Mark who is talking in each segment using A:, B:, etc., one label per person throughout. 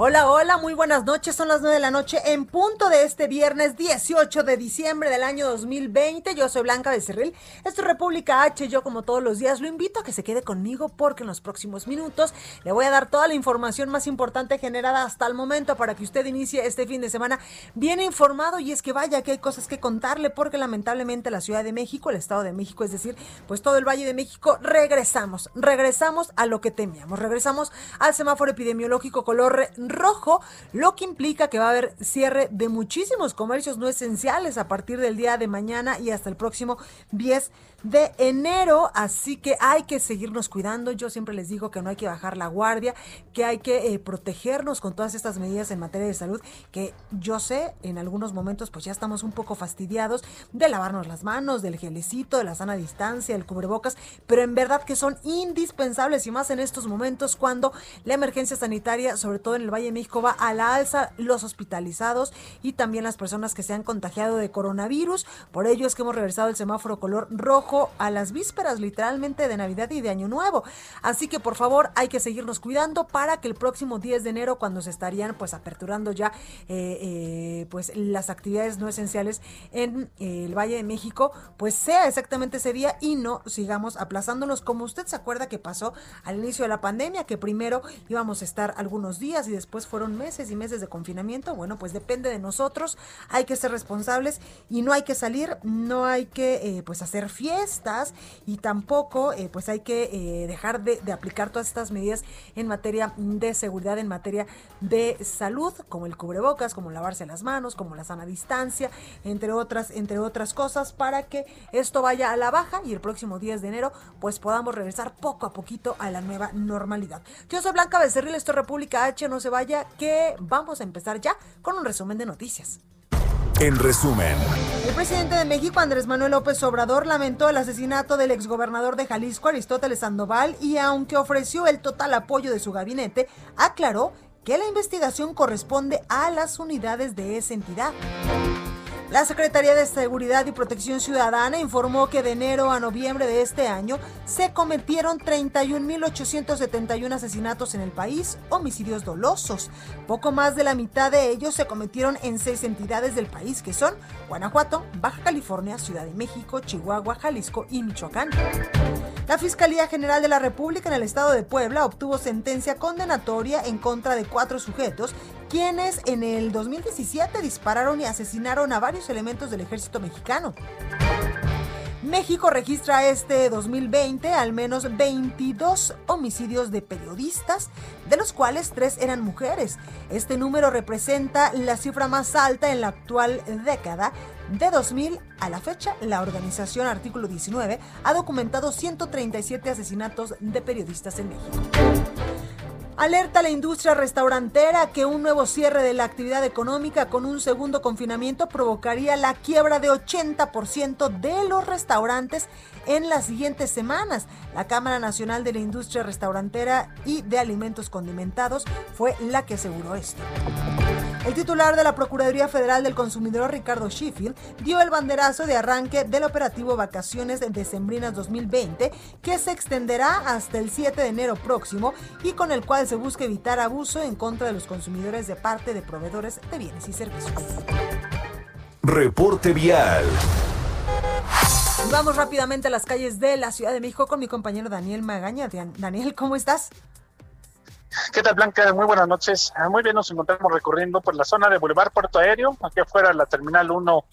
A: Hola, hola, muy buenas noches. Son las 9 de la noche en punto de este viernes 18 de diciembre del año 2020. Yo soy Blanca Becerril. Esto es República H. Yo, como todos los días, lo invito a que se quede conmigo porque en los próximos minutos le voy a dar toda la información más importante generada hasta el momento para que usted inicie este fin de semana bien informado. Y es que vaya que hay cosas que contarle porque lamentablemente la Ciudad de México, el Estado de México, es decir, pues todo el Valle de México, regresamos, regresamos a lo que temíamos, regresamos al semáforo epidemiológico color rojo, lo que implica que va a haber cierre de muchísimos comercios no esenciales a partir del día de mañana y hasta el próximo 10 de enero, así que hay que seguirnos cuidando. Yo siempre les digo que no hay que bajar la guardia, que hay que eh, protegernos con todas estas medidas en materia de salud, que yo sé, en algunos momentos pues ya estamos un poco fastidiados de lavarnos las manos, del gelecito, de la sana distancia, del cubrebocas, pero en verdad que son indispensables y más en estos momentos cuando la emergencia sanitaria, sobre todo en el Valle de México, va a la alza, los hospitalizados y también las personas que se han contagiado de coronavirus. Por ello es que hemos regresado el semáforo color rojo a las vísperas literalmente de Navidad y de Año Nuevo. Así que por favor hay que seguirnos cuidando para que el próximo 10 de enero, cuando se estarían pues aperturando ya eh, eh, pues las actividades no esenciales en eh, el Valle de México, pues sea exactamente ese día y no sigamos aplazándonos como usted se acuerda que pasó al inicio de la pandemia, que primero íbamos a estar algunos días y después fueron meses y meses de confinamiento. Bueno, pues depende de nosotros, hay que ser responsables y no hay que salir, no hay que pues hacer fiestas estas y tampoco eh, pues hay que eh, dejar de, aplicar todas estas medidas en materia de seguridad, en materia de salud, como el cubrebocas, como lavarse las manos, como la sana distancia, entre otras, entre otras cosas, para que esto vaya a la baja y el próximo 10 de enero pues podamos regresar poco a poquito a la nueva normalidad. Yo soy Blanca Becerril, esto es República H, no se vaya, que vamos a empezar ya con un resumen de noticias.
B: En resumen,
A: el presidente de México, Andrés Manuel López Obrador, lamentó el asesinato del exgobernador de Jalisco, Aristóteles Sandoval, y aunque ofreció el total apoyo de su gabinete, aclaró que la investigación corresponde a las unidades de esa entidad. La Secretaría de Seguridad y Protección Ciudadana informó que de enero a noviembre de este año se cometieron 31.871 asesinatos en el país, homicidios dolosos. Poco más de la mitad de ellos se cometieron en seis entidades del país que son Guanajuato, Baja California, Ciudad de México, Chihuahua, Jalisco y Michoacán. La Fiscalía General de la República en el estado de Puebla obtuvo sentencia condenatoria en contra de cuatro sujetos quienes en el 2017 dispararon y asesinaron a varios elementos del ejército mexicano. México registra este 2020 al menos 22 homicidios de periodistas, de los cuales tres eran mujeres. Este número representa la cifra más alta en la actual década. De 2000 a la fecha, la organización Artículo 19 ha documentado 137 asesinatos de periodistas en México. Alerta a la industria restaurantera que un nuevo cierre de la actividad económica con un segundo confinamiento provocaría la quiebra de 80% de los restaurantes en las siguientes semanas. La Cámara Nacional de la Industria Restaurantera y de Alimentos Condimentados fue la que aseguró esto. El titular de la Procuraduría Federal del Consumidor, Ricardo Sheffield, dio el banderazo de arranque del operativo Vacaciones Decembrinas 2020, que se extenderá hasta el 7 de enero próximo y con el cual se busca evitar abuso en contra de los consumidores de parte de proveedores de bienes y servicios.
B: Reporte vial.
A: Vamos rápidamente a las calles de la Ciudad de México con mi compañero Daniel Magaña. Daniel, ¿cómo estás?
C: ¿Qué tal, Blanca? Muy buenas noches. Ah, muy bien, nos encontramos recorriendo por la zona de Boulevard Puerto Aéreo, aquí afuera la Terminal 1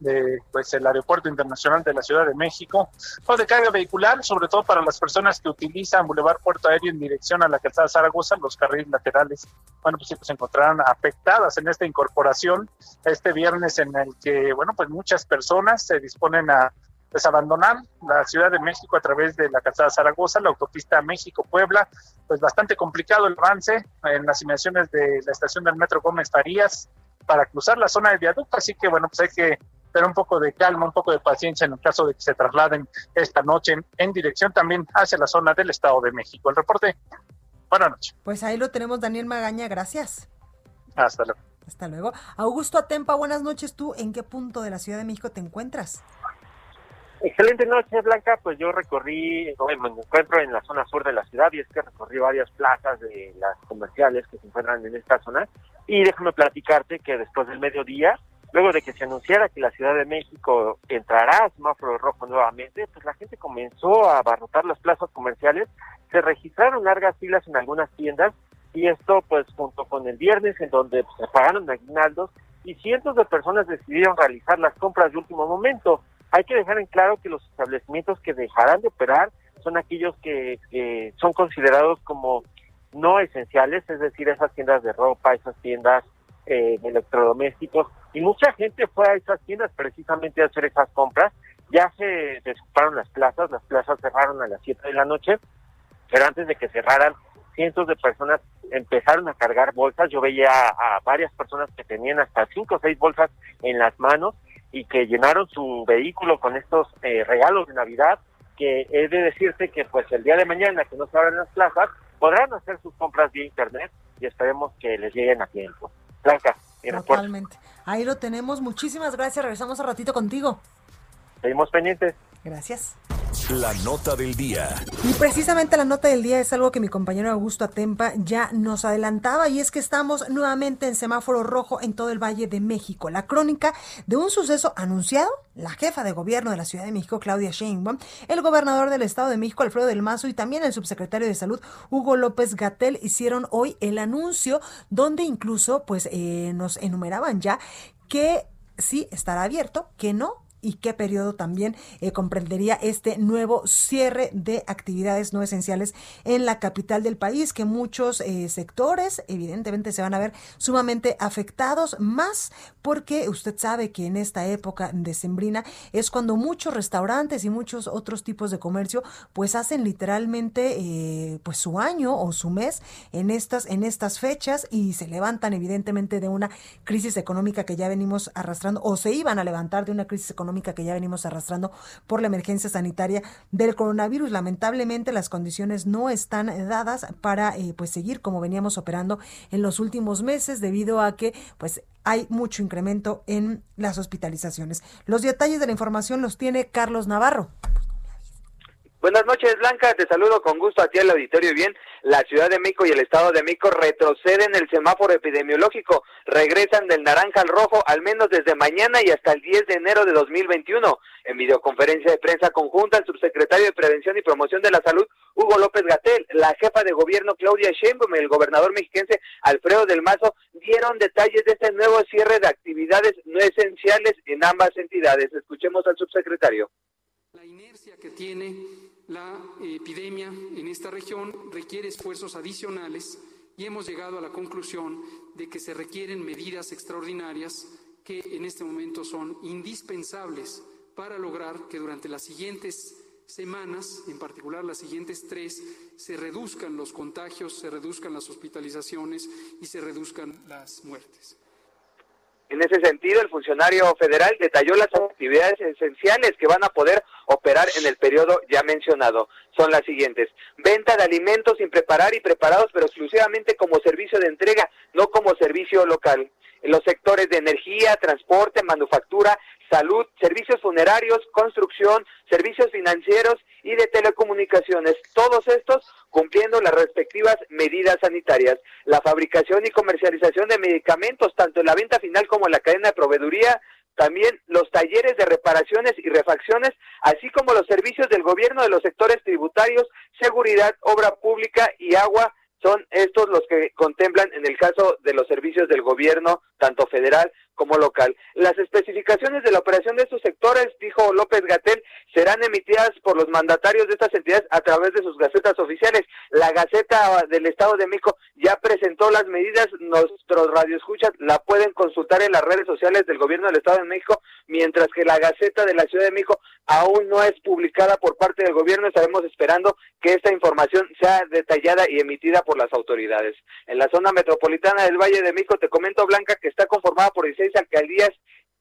C: de pues el aeropuerto internacional de la Ciudad de México o de carga vehicular, sobre todo para las personas que utilizan Boulevard Puerto Aéreo en dirección a la calzada Zaragoza, los carriles laterales, bueno, pues sí, pues se encontrarán afectadas en esta incorporación este viernes en el que, bueno, pues muchas personas se disponen a pues abandonar la Ciudad de México a través de la calzada Zaragoza, la autopista México-Puebla, pues bastante complicado el avance en las inmediaciones de la estación del Metro Gómez Farías para cruzar la zona del viaducto, así que bueno, pues hay que tener un poco de calma, un poco de paciencia en el caso de que se trasladen esta noche en, dirección también hacia la zona del Estado de México. El reporte, buenas noches.
A: Pues ahí lo tenemos, Daniel Magaña, gracias.
C: Hasta luego.
A: Hasta luego. Augusto Atempa, buenas noches. ¿Tú en qué punto de la Ciudad de México te encuentras?
D: Excelente noche, Blanca. Pues yo recorrí, me encuentro en la zona sur de la ciudad y es que recorrí varias plazas de las comerciales que se encuentran en esta zona. Y déjame platicarte que después del mediodía, luego de que se anunciara que la Ciudad de México entrará a semáforo rojo nuevamente, pues la gente comenzó a abarrotar las plazas comerciales. Se registraron largas filas en algunas tiendas y esto pues junto con el viernes en donde pues, se pagaron aguinaldos y cientos de personas decidieron realizar las compras de último momento. Hay que dejar en claro que los establecimientos que dejarán de operar son aquellos que, son considerados como no esenciales, es decir, esas tiendas de ropa, esas tiendas eh, de electrodomésticos. Y mucha gente fue a esas tiendas precisamente a hacer esas compras. Ya se desocuparon las plazas, las plazas cerraron a las 7 de la noche, pero antes de que cerraran, cientos de personas empezaron a cargar bolsas. Yo veía a varias personas que tenían hasta 5 o 6 bolsas en las manos y que llenaron su vehículo con estos eh, regalos de Navidad, que he de decirte que pues el día de mañana que no se abran las plazas, podrán hacer sus compras vía internet y esperemos que les lleguen a tiempo. Blanca,
A: Totalmente. Ahí lo tenemos. Muchísimas gracias. Regresamos un ratito contigo.
D: Seguimos pendientes.
A: Gracias.
B: La nota del día.
A: Y precisamente la nota del día es algo que mi compañero Augusto Atempa ya nos adelantaba y es que estamos nuevamente en semáforo rojo en todo el Valle de México. La crónica de un suceso anunciado, la jefa de gobierno de la Ciudad de México, Claudia Sheinbaum, el gobernador del Estado de México, Alfredo del Mazo, y también el subsecretario de Salud, Hugo López Gatel, hicieron hoy el anuncio donde incluso pues eh, nos enumeraban ya que sí estará abierto, que no, y qué periodo también eh, comprendería este nuevo cierre de actividades no esenciales en la capital del país, que muchos eh, sectores evidentemente se van a ver sumamente afectados, más porque usted sabe que en esta época decembrina es cuando muchos restaurantes y muchos otros tipos de comercio pues hacen literalmente eh, pues su año o su mes en estas, en estas fechas y se levantan evidentemente de una crisis económica que ya venimos arrastrando o se iban a levantar de una crisis económica que ya venimos arrastrando por la emergencia sanitaria del coronavirus. Lamentablemente las condiciones no están dadas para eh, pues seguir como veníamos operando en los últimos meses debido a que pues hay mucho incremento en las hospitalizaciones. Los detalles de la información los tiene Carlos Navarro.
E: Buenas noches, Blanca. Te saludo con gusto a ti al auditorio. Bien, la Ciudad de México y el Estado de México retroceden el semáforo epidemiológico. Regresan del naranja al rojo al menos desde mañana y hasta el 10 de enero de 2021. En videoconferencia de prensa conjunta, el subsecretario de Prevención y Promoción de la Salud, Hugo López Gatel, la jefa de gobierno Claudia Sheinbaum y el gobernador mexiquense Alfredo del Mazo dieron detalles de este nuevo cierre de actividades no esenciales en ambas entidades. Escuchemos al subsecretario.
F: La inercia que tiene la epidemia en esta región requiere esfuerzos adicionales y hemos llegado a la conclusión de que se requieren medidas extraordinarias que en este momento son indispensables para lograr que durante las siguientes semanas, en particular las siguientes tres, se reduzcan los contagios, se reduzcan las hospitalizaciones y se reduzcan las muertes.
E: En ese sentido, el funcionario federal detalló las actividades esenciales que van a poder operar en el periodo ya mencionado. Son las siguientes. Venta de alimentos sin preparar y preparados, pero exclusivamente como servicio de entrega, no como servicio local. En los sectores de energía, transporte, manufactura, salud, servicios funerarios, construcción, servicios financieros y de telecomunicaciones. Todos estos cumpliendo las respectivas medidas sanitarias. La fabricación y comercialización de medicamentos, tanto en la venta final como en la cadena de proveeduría, también los talleres de reparaciones y refacciones, así como los servicios del gobierno de los sectores tributarios, seguridad, obra pública y agua, son estos los que contemplan en el caso de los servicios del gobierno tanto federal como local. Las especificaciones de la operación de estos sectores, dijo López Gatel, serán emitidas por los mandatarios de estas entidades a través de sus gacetas oficiales. La Gaceta del Estado de México ya presentó las medidas, nuestros radioescuchas la pueden consultar en las redes sociales del gobierno del Estado de México, mientras que la Gaceta de la Ciudad de México aún no es publicada por parte del gobierno, estaremos esperando que esta información sea detallada y emitida por las autoridades. En la zona metropolitana del Valle de México, te comento, Blanca, que está conformada por 16 alcaldías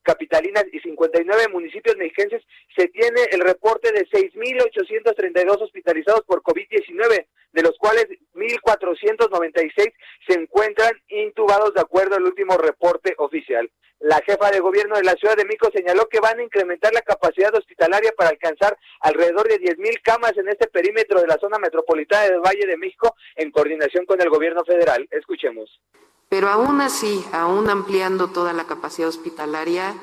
E: capitalinas y 59 municipios mexicenses, se tiene el reporte de 6.832 hospitalizados por COVID-19, de los cuales 1.496 se encuentran intubados de acuerdo al último reporte oficial. La jefa de gobierno de la Ciudad de México señaló que van a incrementar la capacidad hospitalaria para alcanzar alrededor de 10.000 camas en este perímetro de la zona metropolitana del Valle de México en coordinación con el gobierno federal. Escuchemos.
G: Pero aún así, aún ampliando toda la capacidad hospitalaria,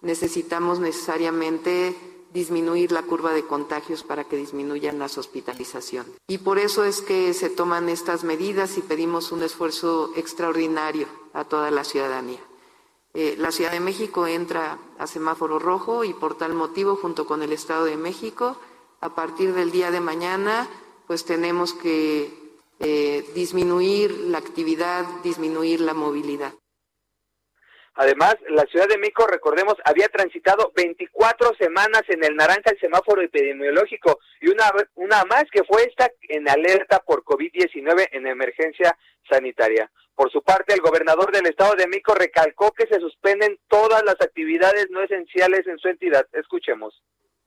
G: necesitamos necesariamente disminuir la curva de contagios para que disminuyan las hospitalizaciones. Y por eso es que se toman estas medidas y pedimos un esfuerzo extraordinario a toda la ciudadanía. Eh, la Ciudad de México entra a semáforo rojo y por tal motivo, junto con el Estado de México, a partir del día de mañana, pues tenemos que eh, disminuir la actividad, disminuir la movilidad.
E: Además, la Ciudad de México, recordemos, había transitado 24 semanas en el naranja el semáforo epidemiológico y una, una más que fue esta en alerta por COVID-19 en emergencia sanitaria. Por su parte, el gobernador del Estado de México recalcó que se suspenden todas las actividades no esenciales en su entidad. Escuchemos.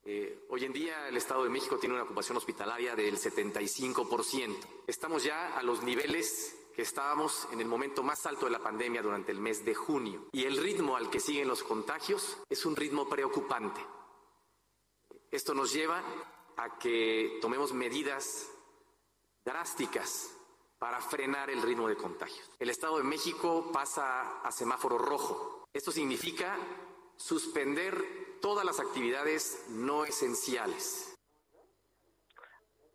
H: Eh, hoy en día el Estado de México tiene una ocupación hospitalaria del 75%. Estamos ya a los niveles que estábamos en el momento más alto de la pandemia durante el mes de junio. Y el ritmo al que siguen los contagios es un ritmo preocupante. Esto nos lleva a que tomemos medidas drásticas para frenar el ritmo de contagios. El Estado de México pasa a semáforo rojo. Esto significa suspender todas las actividades no esenciales.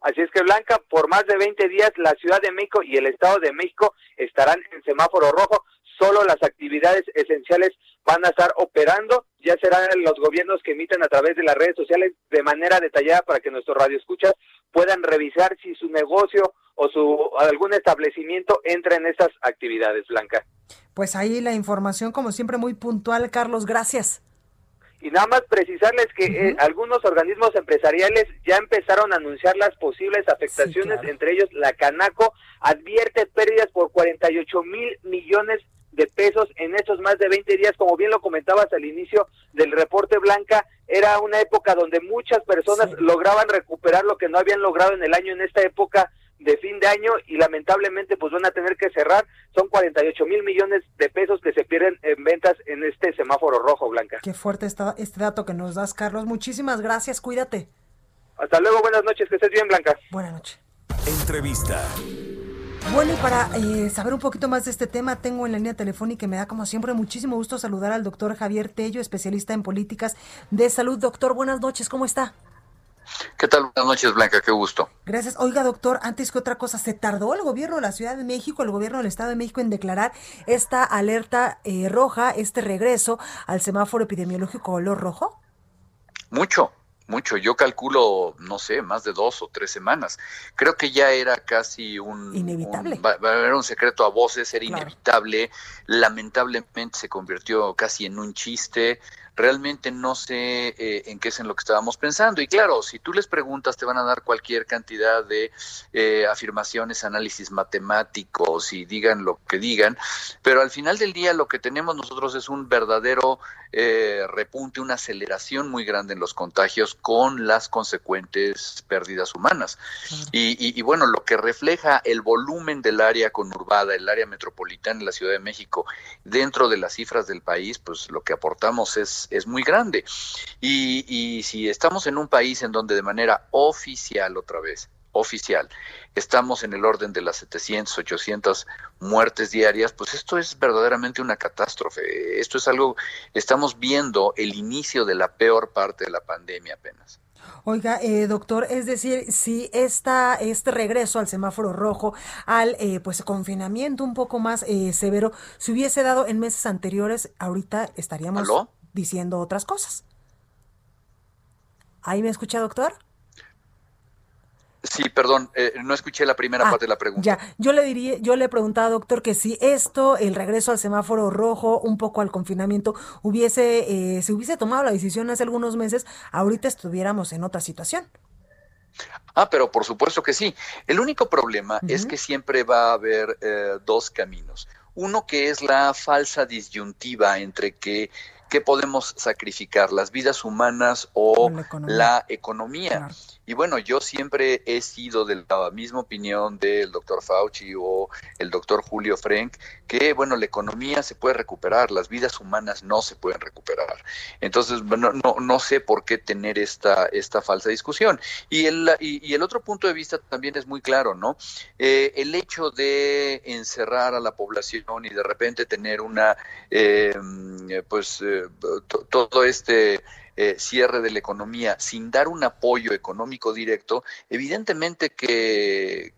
E: Así es que Blanca, por más de 20 días la Ciudad de México y el Estado de México estarán en semáforo rojo. Solo las actividades esenciales van a estar operando. Ya serán los gobiernos que emiten a través de las redes sociales de manera detallada para que nuestros radioescuchas puedan revisar si su negocio o su algún establecimiento entra en esas actividades, Blanca.
A: Pues ahí la información, como siempre, muy puntual, Carlos. Gracias.
E: Y nada más precisarles que eh, algunos organismos empresariales ya empezaron a anunciar las posibles afectaciones, entre ellos la Canaco advierte pérdidas por 48 mil millones de pesos en estos más de 20 días, como bien lo comentabas al inicio del reporte Blanca, era una época donde muchas personas lograban recuperar lo que no habían logrado en el año en esta época de fin de año y lamentablemente pues van a tener que cerrar. Son 48 mil millones de pesos que se pierden en ventas en este semáforo rojo, Blanca.
A: Qué fuerte está este dato que nos das, Carlos. Muchísimas gracias, cuídate.
E: Hasta luego, buenas noches, que estés bien, Blanca.
A: Buenas noches.
B: Entrevista.
A: Bueno, y para eh, saber un poquito más de este tema, tengo en la línea telefónica y me da como siempre muchísimo gusto saludar al doctor Javier Tello, especialista en políticas de salud. Doctor, buenas noches, ¿cómo está?
I: ¿Qué tal? Buenas noches, Blanca, qué gusto.
A: Gracias. Oiga, doctor, antes que otra cosa, ¿se tardó el gobierno de la Ciudad de México, el gobierno del Estado de México en declarar esta alerta eh, roja, este regreso al semáforo epidemiológico color rojo?
I: Mucho, mucho. Yo calculo, no sé, más de dos o tres semanas. Creo que ya era casi un...
A: Inevitable.
I: era un secreto a voces, era inevitable. Lamentablemente se convirtió casi en un chiste realmente no sé eh, en qué es en lo que estábamos pensando. Y claro, si tú les preguntas, te van a dar cualquier cantidad de eh, afirmaciones, análisis matemáticos y digan lo que digan, pero al final del día lo que tenemos nosotros es un verdadero eh, repunte, una aceleración muy grande en los contagios con las consecuentes pérdidas humanas. Y, y, bueno, lo que refleja el volumen del área conurbada, el área metropolitana en la Ciudad de México, dentro de las cifras del país, pues lo que aportamos es es, muy grande. Y, y si estamos en un país en donde de manera oficial, otra vez, oficial, estamos en el orden de las 700, 800 muertes diarias, pues esto es verdaderamente una catástrofe. Esto es algo, estamos viendo el inicio de la peor parte de la pandemia apenas.
A: Oiga, eh, doctor, es decir, si esta, este regreso al semáforo rojo, al eh, pues confinamiento un poco más eh, severo, se hubiese dado en meses anteriores, ahorita estaríamos diciendo otras cosas. ¿Ahí me escucha, doctor?
I: Sí, perdón, eh, no escuché la primera ah, parte de la pregunta.
A: Ya, yo le diría, yo le preguntaba, doctor, que si esto, el regreso al semáforo rojo, un poco al confinamiento, hubiese, eh, se hubiese tomado la decisión hace algunos meses, ahorita estuviéramos en otra situación.
I: Ah, pero por supuesto que sí. El único problema es que siempre va a haber eh, dos caminos. Uno que es la falsa disyuntiva entre que ¿qué podemos sacrificar? ¿Las vidas humanas o la economía? Y bueno, yo siempre he sido de la misma opinión del doctor Fauci o el doctor Julio Frank, que bueno, la economía se puede recuperar, las vidas humanas no se pueden recuperar. Entonces, bueno, no, no sé por qué tener esta, esta falsa discusión. Y el, y, el otro punto de vista también es muy claro, ¿no? Eh, el hecho de encerrar a la población y de repente tener una, eh, pues, eh, todo este eh, cierre de la economía sin dar un apoyo económico directo, evidentemente que,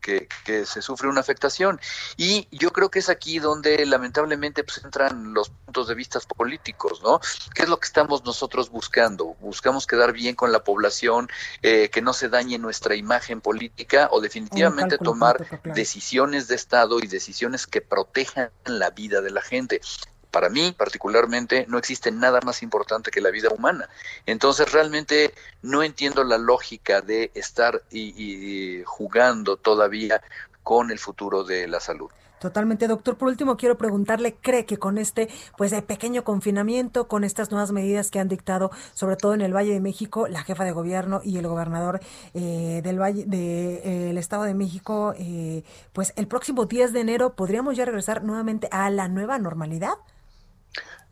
I: se sufre una afectación. Y yo creo que es aquí donde lamentablemente pues, entran los puntos de vista políticos, ¿no? ¿Qué es lo que estamos nosotros buscando? ¿Buscamos quedar bien con la población, eh, que no se dañe nuestra imagen política o definitivamente tomar decisiones de Estado y decisiones que protejan la vida de la gente? Para mí particularmente no existe nada más importante que la vida humana. Entonces realmente no entiendo la lógica de estar y, jugando todavía con el futuro de la salud.
A: Totalmente, doctor. Por último, quiero preguntarle, ¿cree que con este pues de pequeño confinamiento, con estas nuevas medidas que han dictado, sobre todo en el Valle de México, la jefa de gobierno y el gobernador eh, del Valle del Estado de México, eh, pues el próximo 10 de enero podríamos ya regresar nuevamente a la nueva normalidad?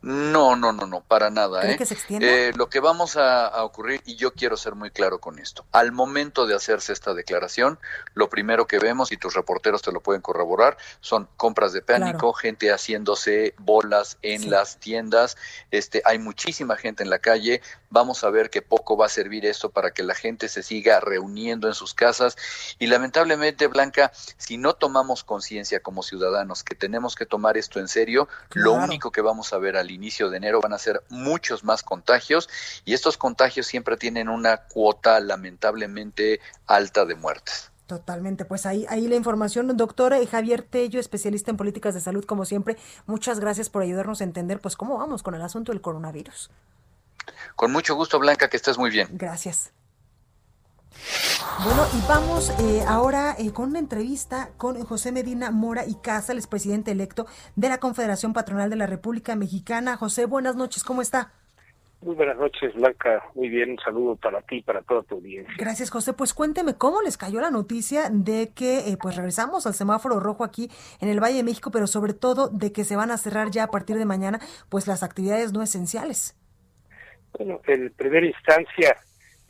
I: No, no, no, no, para nada. ¿eh? eh lo que vamos a, ocurrir, y yo quiero ser muy claro con esto, al momento de hacerse esta declaración, lo primero que vemos, y tus reporteros te lo pueden corroborar, son compras de pánico, gente haciéndose bolas en las tiendas, este, hay muchísima gente en la calle, vamos a ver que poco va a servir esto para que la gente se siga reuniendo en sus casas, y lamentablemente, Blanca, si no tomamos conciencia como ciudadanos que tenemos que tomar esto en serio, lo único que vamos a ver al inicio de enero van a ser muchos más contagios y estos contagios siempre tienen una cuota lamentablemente alta de muertes.
A: Totalmente, pues ahí, ahí la información, doctor Javier Tello, especialista en políticas de salud, como siempre, muchas gracias por ayudarnos a entender pues cómo vamos con el asunto del coronavirus.
I: Con mucho gusto, Blanca, que estés muy bien.
A: Gracias. Bueno, y vamos eh, ahora eh, con una entrevista con José Medina Mora y Casa, el presidente electo de la Confederación Patronal de la República Mexicana. José, buenas noches, ¿cómo está?
J: Muy buenas noches, Blanca. Muy bien, un saludo para ti y para toda tu audiencia.
A: Gracias, José. Pues cuénteme cómo les cayó la noticia de que eh, pues regresamos al semáforo rojo aquí en el Valle de México, pero sobre todo de que se van a cerrar ya a partir de mañana pues las actividades no esenciales.
J: Bueno, en primera instancia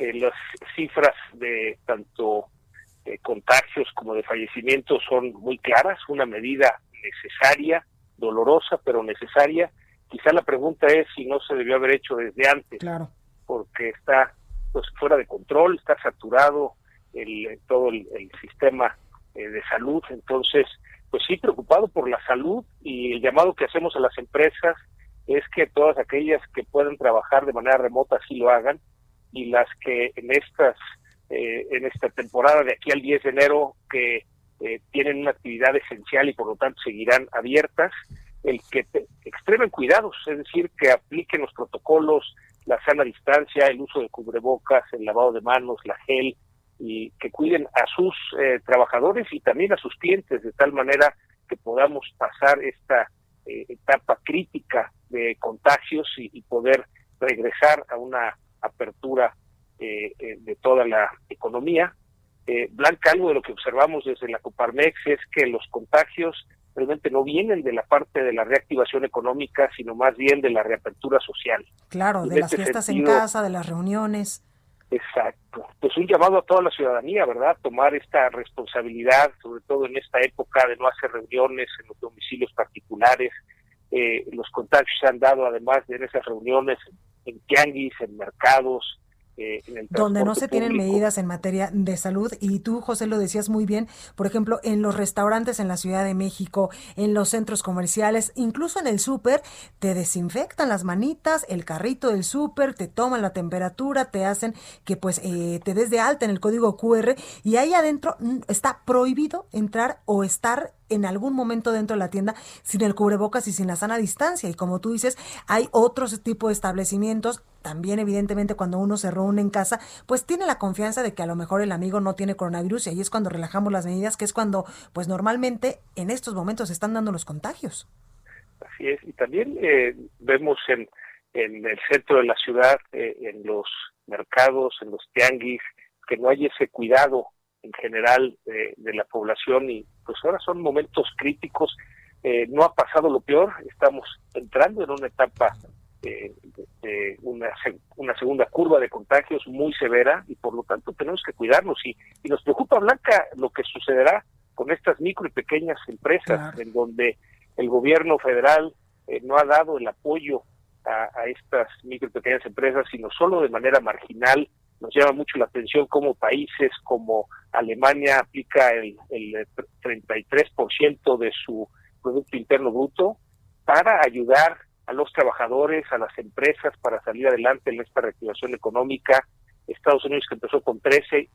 J: eh, las cifras de tanto de contagios como de fallecimientos son muy claras, una medida necesaria, dolorosa, pero necesaria. Quizá la pregunta es si no se debió haber hecho desde antes,
A: claro.
J: porque está pues fuera de control, está saturado el, todo el, sistema eh, de salud, entonces pues sí preocupado por la salud y el llamado que hacemos a las empresas es que todas aquellas que puedan trabajar de manera remota sí lo hagan, y las que en estas eh, en esta temporada de aquí al 10 de enero que eh, tienen una actividad esencial y por lo tanto seguirán abiertas, el que extremen cuidados, es decir, que apliquen los protocolos, la sana distancia, el uso de cubrebocas, el lavado de manos, la gel, y que cuiden a sus eh, trabajadores y también a sus clientes de tal manera que podamos pasar esta etapa crítica de contagios y poder regresar a una apertura eh, eh, de toda la economía. Eh, Blanca, algo de lo que observamos desde la Coparmex es que los contagios realmente no vienen de la parte de la reactivación económica, sino más bien de la reapertura social.
A: Claro, de las este fiestas en casa, de las reuniones.
J: Exacto. Pues un llamado a toda la ciudadanía, ¿verdad? Tomar esta responsabilidad, sobre todo en esta época de no hacer reuniones en los domicilios particulares. los contagios se han dado además de en esas reuniones en tianguis, en mercados, eh, en el
A: donde no se tienen medidas en materia de salud y tú José lo decías muy bien por ejemplo en los restaurantes en la Ciudad de México en los centros comerciales incluso en el súper te desinfectan las manitas el carrito del súper te toman la temperatura te hacen que pues eh, te des de alta en el código QR y ahí adentro mm, está prohibido entrar o estar en algún momento dentro de la tienda sin el cubrebocas y sin la sana distancia. Y como tú dices, hay otros tipos de establecimientos. También, evidentemente, cuando uno se reúne en casa, pues tiene la confianza de que a lo mejor el amigo no tiene coronavirus y ahí es cuando relajamos las medidas, que es cuando, pues normalmente en estos momentos se están dando los contagios.
J: Así es. Y también eh, vemos en, en el centro de la ciudad, eh, en los mercados, en los tianguis, que no hay ese cuidado en general de, la población y pues ahora son momentos críticos. Eh, no ha pasado lo peor, estamos entrando en una etapa eh, de, una, una segunda curva de contagios muy severa y por lo tanto tenemos que cuidarnos. Y, y nos preocupa Blanca lo que sucederá con estas micro y pequeñas empresas en donde el gobierno federal eh, no ha dado el apoyo a, a, estas micro y pequeñas empresas, sino solo de manera marginal nos llama mucho la atención cómo países como Alemania aplica el, el 33% de su Producto Interno Bruto para ayudar a los trabajadores, a las empresas para salir adelante en esta reactivación económica. Estados Unidos que empezó con 13%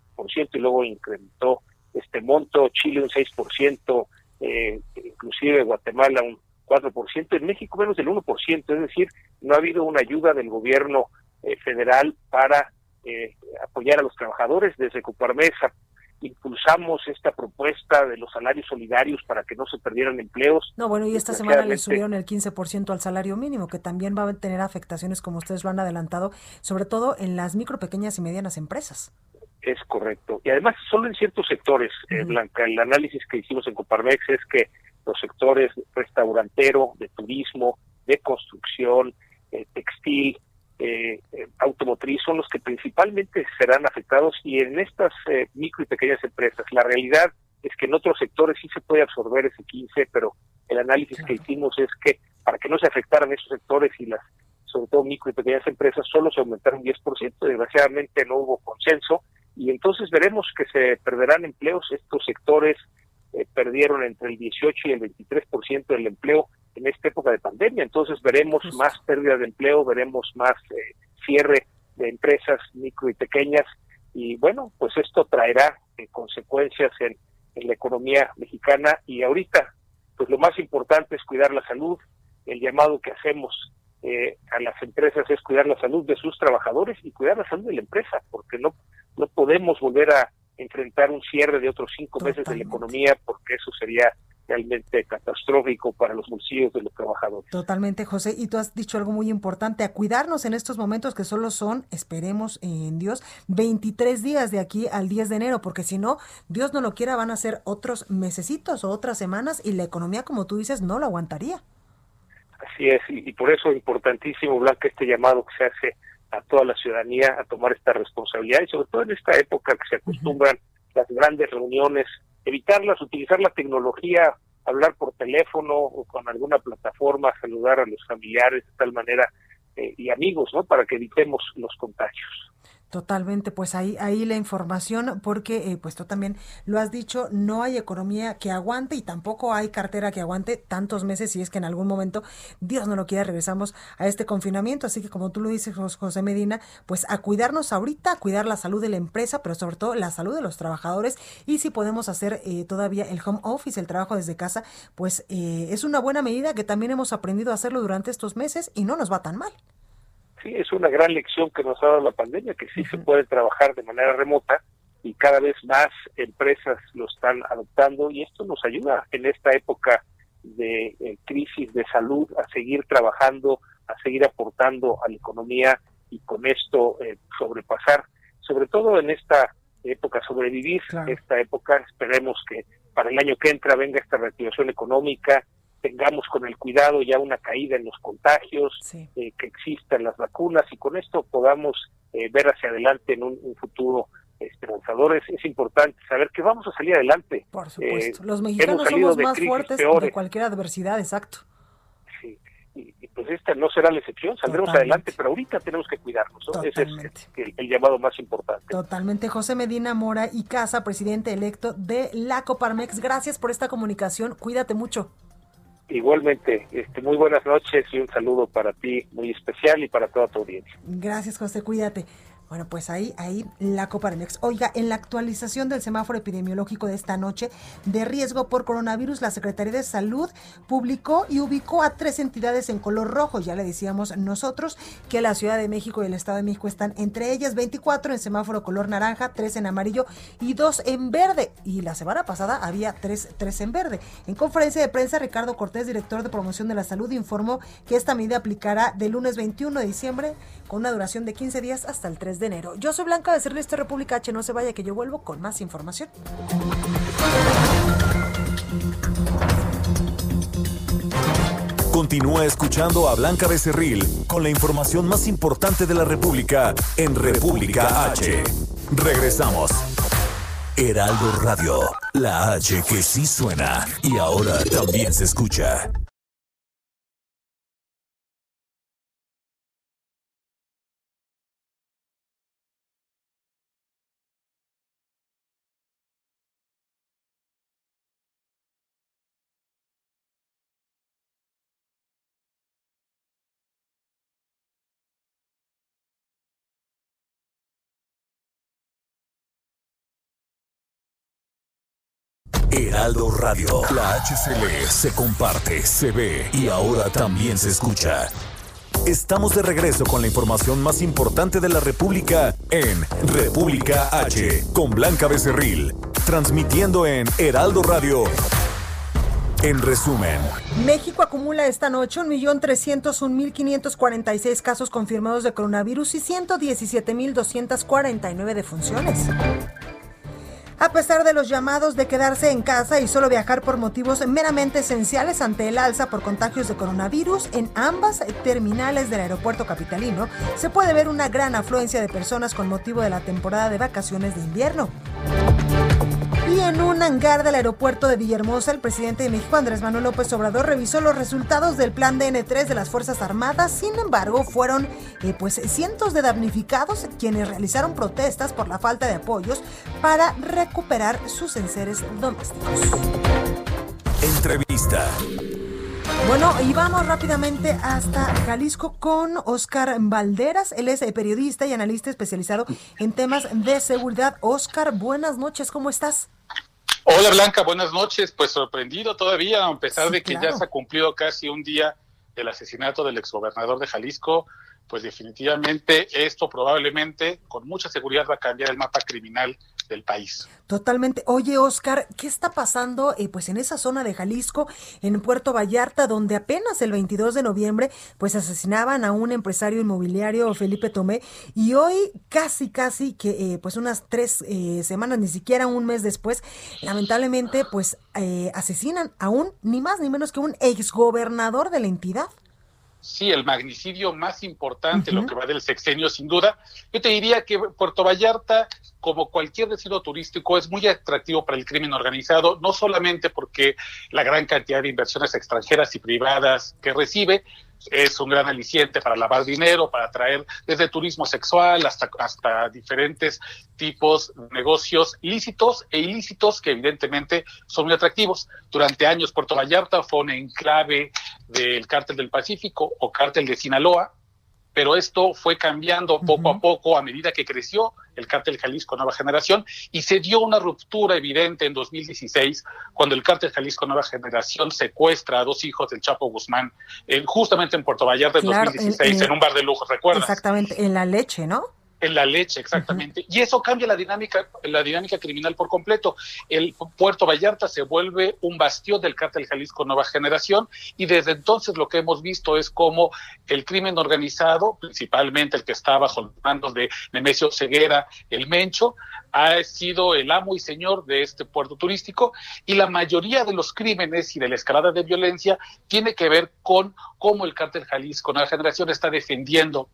J: y luego incrementó este monto, Chile un 6%, eh, inclusive Guatemala un 4%, en México menos del 1%, es decir, no ha habido una ayuda del gobierno eh, federal para eh, apoyar a los trabajadores. Desde Coparmesa impulsamos esta propuesta de los salarios solidarios para que no se perdieran empleos.
A: No, bueno, y esta semana le subieron el 15% al salario mínimo, que también va a tener afectaciones, como ustedes lo han adelantado, sobre todo en las micro, pequeñas y medianas empresas.
J: Es correcto. Y además, solo en ciertos sectores, eh, Blanca, el análisis que hicimos en Coparmex es que los sectores restaurantero, de turismo, de construcción, eh, textil, eh, eh, automotriz son los que principalmente serán afectados y en estas eh, micro y pequeñas empresas. La realidad es que en otros sectores sí se puede absorber ese 15, pero el análisis que hicimos es que para que no se afectaran esos sectores y las sobre todo micro y pequeñas empresas solo se aumentaron 10%, desgraciadamente no hubo consenso y entonces veremos que se perderán empleos, estos sectores eh, perdieron entre el 18 y el 23% del empleo en esta época de pandemia. Entonces veremos más pérdida de empleo, veremos más eh, cierre de empresas micro y pequeñas. Y bueno, pues esto traerá eh, consecuencias en, la economía mexicana. Y ahorita pues lo más importante es cuidar la salud, el llamado que hacemos eh, a las empresas es cuidar la salud de sus trabajadores y cuidar la salud de la empresa, porque no, no podemos volver a enfrentar un cierre de otros cinco meses de la economía, porque eso sería realmente catastrófico para los bolsillos de los trabajadores.
A: Totalmente, José. Y tú has dicho algo muy importante, a cuidarnos en estos momentos que solo son, esperemos en Dios, 23 días de aquí al 10 de enero, porque si no, Dios no lo quiera, van a ser otros mesecitos o otras semanas y la economía, como tú dices, no lo aguantaría.
J: Así es, y, por eso es importantísimo, Blanca, este llamado que se hace a toda la ciudadanía a tomar esta responsabilidad y sobre todo en esta época que se acostumbran las grandes reuniones evitarlas, utilizar la tecnología, hablar por teléfono o con alguna plataforma, saludar a los familiares de tal manera eh, y amigos, ¿no? Para que evitemos los contagios.
A: Totalmente, pues ahí, ahí la información, porque eh, pues tú también lo has dicho, no hay economía que aguante y tampoco hay cartera que aguante tantos meses si es que en algún momento, Dios no lo quiera, regresamos a este confinamiento. Así que como tú lo dices, José Medina, pues a cuidarnos ahorita, a cuidar la salud de la empresa, pero sobre todo la salud de los trabajadores y si podemos hacer eh, todavía el home office, el trabajo desde casa, pues eh, es una buena medida que también hemos aprendido a hacerlo durante estos meses y no nos va tan mal
J: sí, es una gran lección que nos ha dado la pandemia, que sí se puede trabajar de manera remota y cada vez más empresas lo están adoptando y esto nos ayuda en esta época de eh, crisis de salud a seguir trabajando, a seguir aportando a la economía y con esto eh, sobrepasar, sobre todo en esta época, sobrevivir esta época. Esperemos que para el año que entra venga esta reactivación económica, tengamos con el cuidado ya una caída en los contagios, eh, que existan las vacunas y con esto podamos eh, ver hacia adelante en un, futuro esperanzador. Es, importante saber que vamos a salir adelante.
A: Por supuesto. Eh, los mexicanos somos más fuertes de cualquier adversidad, exacto.
J: Sí, y, pues pues esta no será la excepción, saldremos adelante, pero ahorita tenemos que cuidarnos, Ese es el, llamado más importante.
A: Totalmente. José Medina Mora y Casa, presidente electo de la Coparmex, gracias por esta comunicación, cuídate mucho.
J: Igualmente, este, muy buenas noches y un saludo para ti muy especial y para toda tu audiencia.
A: Gracias, José, cuídate. Bueno, pues ahí, ahí la Coparmex. Oiga, en la actualización del semáforo epidemiológico de esta noche de riesgo por coronavirus, la Secretaría de Salud publicó y ubicó a tres entidades en color rojo. Ya le decíamos nosotros que la Ciudad de México y el Estado de México están entre ellas 24 en semáforo color naranja, tres en amarillo y dos en verde. Y la semana pasada había tres, tres en verde. En conferencia de prensa, Ricardo Cortés, director de promoción de la salud, informó que esta medida aplicará del lunes 21 de diciembre con una duración de 15 días hasta el 3 de enero. Yo soy Blanca de Servicio República H. No se vaya que yo vuelvo con más información.
B: Continúa escuchando a Blanca Becerril con la información más importante de la República en República H. Regresamos. Heraldo Radio, la H que sí suena y ahora también se escucha. Heraldo Radio. La HCL se comparte, se ve y ahora también se escucha. Estamos de regreso con la información más importante de la República en República H, con Blanca Becerril, transmitiendo en Heraldo Radio. En resumen,
A: México acumula esta noche 1.301.546 casos confirmados de coronavirus y 117.249 defunciones. A pesar de los llamados de quedarse en casa y solo viajar por motivos meramente esenciales ante el alza por contagios de coronavirus, en ambas terminales del aeropuerto capitalino se puede ver una gran afluencia de personas con motivo de la temporada de vacaciones de invierno. Y en un hangar del aeropuerto de Villahermosa, el presidente de México, Andrés Manuel López Obrador, revisó los resultados del plan DN3 de las Fuerzas Armadas. Sin embargo, fueron eh, pues cientos de damnificados quienes realizaron protestas por la falta de apoyos para recuperar sus enseres domésticos.
B: Entrevista.
A: Bueno, y vamos rápidamente hasta Jalisco con Oscar Valderas. Él es periodista y analista especializado en temas de seguridad. Oscar, buenas noches, ¿cómo estás?
K: Hola Blanca, buenas noches. Pues sorprendido todavía, a pesar de que ya se ha cumplido casi un día del asesinato del exgobernador de Jalisco, pues definitivamente esto probablemente con mucha seguridad va a cambiar el mapa criminal del país.
A: Totalmente. Oye, Oscar, ¿qué está pasando eh, pues en esa zona de Jalisco, en Puerto Vallarta, donde apenas el 22 de noviembre pues asesinaban a un empresario inmobiliario, Felipe Tomé, y hoy casi, casi que eh, pues unas tres eh, semanas, ni siquiera un mes después, lamentablemente pues asesinan a un, ni más ni menos que un exgobernador de la entidad
K: sí, el magnicidio más importante, lo que va del sexenio, sin duda. Yo te diría que Puerto Vallarta, como cualquier destino turístico, es muy atractivo para el crimen organizado, no solamente porque la gran cantidad de inversiones extranjeras y privadas que recibe, es un gran aliciente para lavar dinero, para atraer desde turismo sexual hasta, hasta diferentes tipos de negocios lícitos e ilícitos que evidentemente son muy atractivos. Durante años Puerto Vallarta fue un enclave del cártel del Pacífico o cártel de Sinaloa, pero esto fue cambiando poco a poco a medida que creció el cártel Jalisco Nueva Generación y se dio una ruptura evidente en 2016 cuando el cártel Jalisco Nueva Generación secuestra a dos hijos del Chapo Guzmán justamente en Puerto Vallarta en 2016 en un bar de lujo, ¿recuerdas?
A: Exactamente, en la leche, ¿no?
K: En la leche, exactamente. Y eso cambia la dinámica, la dinámica criminal por completo. El Puerto Vallarta se vuelve un bastión del cártel Jalisco Nueva Generación y desde entonces lo que hemos visto es cómo el crimen organizado, principalmente el que está bajo los mandos de Nemesio Ceguera, el Mencho, ha sido el amo y señor de este puerto turístico y la mayoría de los crímenes y de la escalada de violencia tiene que ver con cómo el cártel Jalisco Nueva Generación está defendiendo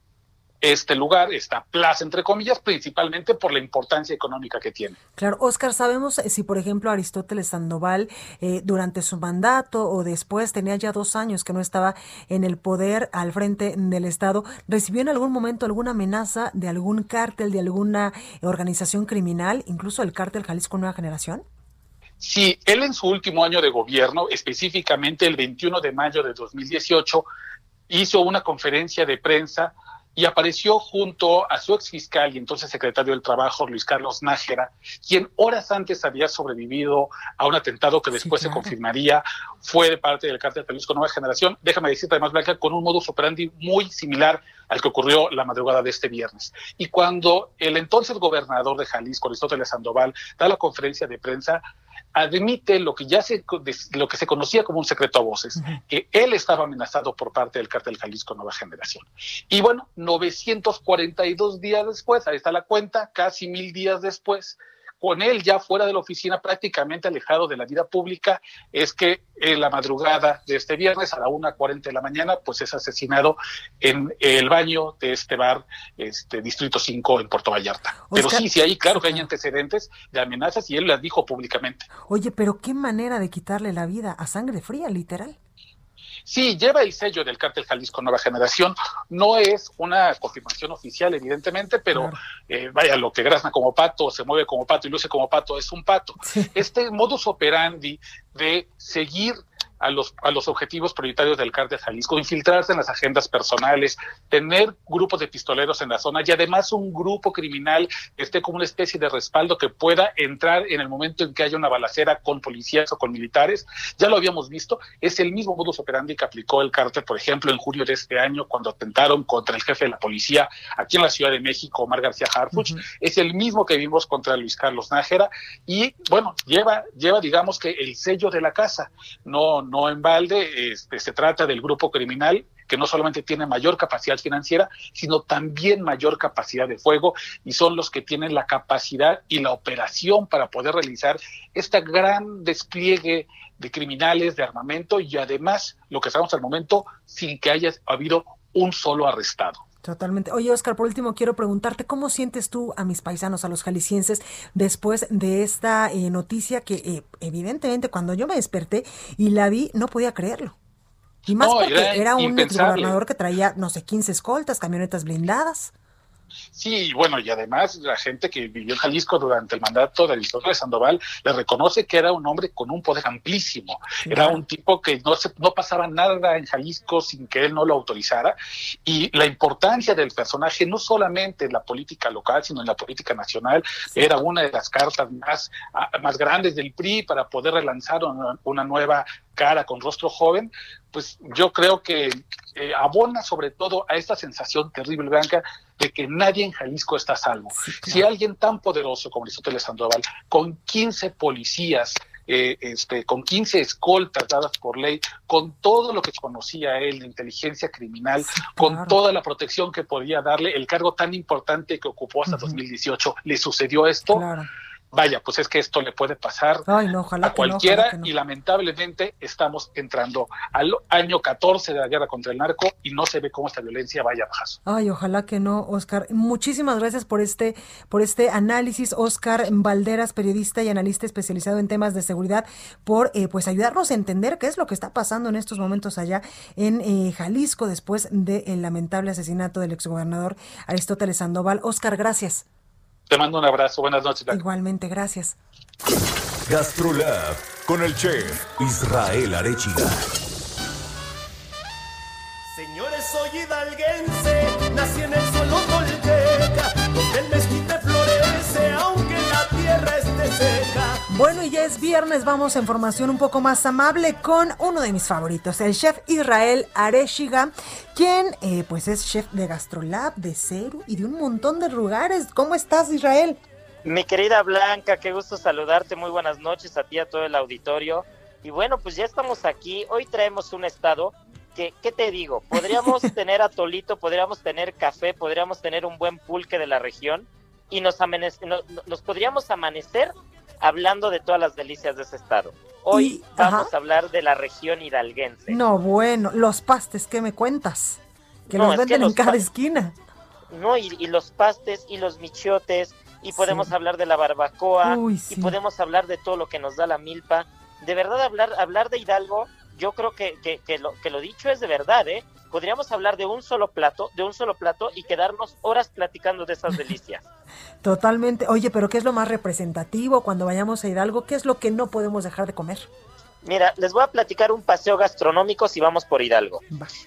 K: este lugar, esta plaza, entre comillas, principalmente por la importancia económica que tiene.
A: Claro, Oscar, ¿sabemos eh, si, por ejemplo, Aristóteles Sandoval, eh, durante su mandato o después, tenía ya dos años que no estaba en el poder al frente del Estado, recibió en algún momento alguna amenaza de algún cártel, de alguna organización criminal, incluso el cártel Jalisco Nueva Generación?
K: Sí, él en su último año de gobierno, específicamente el 21 de mayo de 2018, hizo una conferencia de prensa y apareció junto a su ex fiscal y entonces secretario del Trabajo, Luis Carlos Nájera, quien horas antes había sobrevivido a un atentado que después se confirmaría fue de parte del cártel Jalisco Nueva Generación. Déjame decirte además, Blanca, con un modus operandi muy similar al que ocurrió la madrugada de este viernes. Y cuando el entonces gobernador de Jalisco, Aristóteles Sandoval, da la conferencia de prensa, admite lo que ya se lo que se conocía como un secreto a voces, que él estaba amenazado por parte del cártel Jalisco Nueva Generación. Y bueno, 942 días después, ahí está la cuenta, casi mil días después, con él ya fuera de la oficina, prácticamente alejado de la vida pública, es que en la madrugada de este viernes a la 1.40 de la mañana, pues es asesinado en el baño de este bar, este Distrito 5 en Puerto Vallarta. pero sí, sí, ahí claro que hay antecedentes de amenazas y él las dijo públicamente.
A: Oye, pero qué manera de quitarle la vida a sangre fría, literal.
K: Sí, lleva el sello del cártel Jalisco Nueva Generación. No es una confirmación oficial, evidentemente, pero eh, vaya, lo que grazna como pato, se mueve como pato y luce como pato, es un pato. Este modus operandi de seguir a los, a los objetivos prioritarios del cártel Jalisco, infiltrarse en las agendas personales, tener grupos de pistoleros en la zona y además un grupo criminal que esté como una especie de respaldo que pueda entrar en el momento en que haya una balacera con policías o con militares. Ya lo habíamos visto, es el mismo modus operandi que aplicó el cártel, por ejemplo, en julio de este año cuando atentaron contra el jefe de la policía aquí en la Ciudad de México, Omar García Harfuch. Es el mismo que vimos contra Luis Carlos Nájera y bueno, lleva, lleva digamos que el sello de la casa. No, no en balde, este, se trata del grupo criminal que no solamente tiene mayor capacidad financiera, sino también mayor capacidad de fuego y son los que tienen la capacidad y la operación para poder realizar este gran despliegue de criminales, de armamento y además, lo que sabemos al momento, sin que haya habido un solo arrestado.
A: Totalmente. Oye, Oscar, por último quiero preguntarte, ¿cómo sientes tú a mis paisanos, a los jaliscienses, después de esta eh, noticia que eh, evidentemente cuando yo me desperté y la vi, no podía creerlo? Y más porque era, un gobernador que traía, no sé, 15 escoltas, camionetas blindadas.
K: Sí, bueno, y además la gente que vivió en Jalisco durante el mandato de Aristóteles Sandoval le reconoce que era un hombre con un poder amplísimo. Era un tipo que no, se, no pasaba nada en Jalisco sin que él no lo autorizara. Y la importancia del personaje, no solamente en la política local, sino en la política nacional, era una de las cartas más, más grandes del PRI para poder relanzar una nueva cara, con rostro joven, pues yo creo que eh, abona sobre todo a esta sensación terrible, Blanca, de que nadie en Jalisco está a salvo. Si alguien tan poderoso como Aristóteles Sandoval, con 15 policías, eh, este, con 15 escoltas dadas por ley, con todo lo que conocía él de inteligencia criminal, con toda la protección que podía darle, el cargo tan importante que ocupó hasta 2018, le sucedió esto vaya, pues es que esto le puede pasar a cualquiera y lamentablemente estamos entrando al año 14 de la guerra contra el narco y no se ve cómo esta violencia vaya a bajar.
A: Ay, ojalá que no, Oscar. Muchísimas gracias por este por este análisis, Oscar Valderas, periodista y analista especializado en temas de seguridad, por eh, pues ayudarnos a entender qué es lo que está pasando en estos momentos allá en eh, Jalisco después del lamentable asesinato del exgobernador Aristóteles Sandoval. Oscar, gracias.
K: Te mando un abrazo. Buenas noches.
A: Igualmente, gracias.
B: GastroLab con el chef Israel Arechiga.
A: Bueno, y ya es viernes, vamos a información un poco más amable con uno de mis favoritos, el chef Israel Arechiga, quien eh, pues es chef de Gastrolab, de Ceru y de un montón de lugares. ¿Cómo estás, Israel?
L: Mi querida Blanca, qué gusto saludarte, muy buenas noches a ti, a todo el auditorio. Y bueno, pues ya estamos aquí, hoy traemos un estado que, ¿qué te digo? Podríamos tener atolito, podríamos tener café, podríamos tener un buen pulque de la región y nos, nos podríamos amanecer hablando de todas las delicias de ese estado. Hoy vamos a hablar de la región hidalguense.
A: No, bueno, los pastes, ¿qué me cuentas? Que los venden en cada esquina.
L: no, y, y los pastes y los michiotes, y podemos
A: Sí.
L: hablar de la barbacoa,
A: Uy,
L: y podemos hablar de todo lo que nos da la milpa. De verdad, hablar, hablar de Hidalgo, yo creo que, que, que lo, que lo dicho es de verdad, ¿eh? Podríamos hablar de un solo plato, de un solo plato y quedarnos horas platicando de esas delicias.
A: Totalmente. Oye, pero ¿qué es lo más representativo cuando vayamos a Hidalgo? ¿Qué es lo que no podemos dejar de comer?
L: Mira, les voy a platicar un paseo gastronómico si vamos por Hidalgo.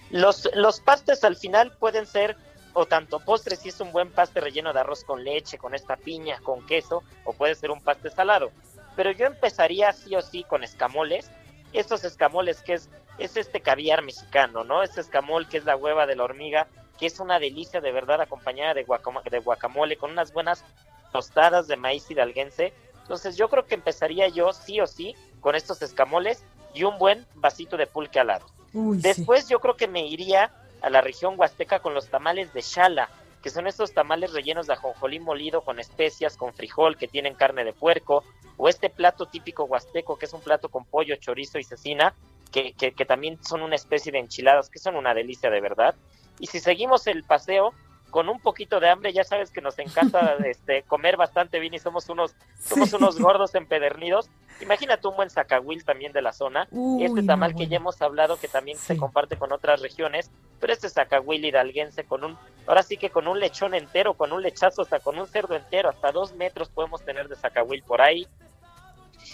L: Los, los pastes al final pueden ser o tanto postres si es un buen paste relleno de arroz con leche, con esta piña, con queso, o puede ser un paste salado. Pero yo empezaría sí o sí con escamoles. Estos escamoles que es, es este caviar mexicano, ¿no? Este escamol que es la hueva de la hormiga, que es una delicia de verdad acompañada de, guacamo- de guacamole, con unas buenas tostadas de maíz hidalguense. Entonces yo creo que empezaría yo sí o sí con estos escamoles y un buen vasito de pulque al lado.
A: Uy, sí.
L: Después yo creo que me iría a la región huasteca con los tamales de chala, que son estos tamales rellenos de ajonjolí molido con especias, con frijol, que tienen carne de puerco, o este plato típico huasteco, que es un plato con pollo, chorizo y cecina, que, que, que también son una especie de enchiladas, que son una delicia de verdad. Y si seguimos el paseo con un poquito de hambre, ya sabes que nos encanta este, comer bastante bien y somos unos, somos
A: Sí.
L: unos gordos empedernidos. Imagínate un buen zacahuil también de la zona.
A: Uy,
L: este
A: no,
L: tamal que ya hemos hablado que también se comparte con otras regiones, pero este zacahuil hidalguense con un, ahora sí que con un lechón entero, con un lechazo, hasta con un cerdo entero, hasta dos metros podemos tener de zacahuil por ahí.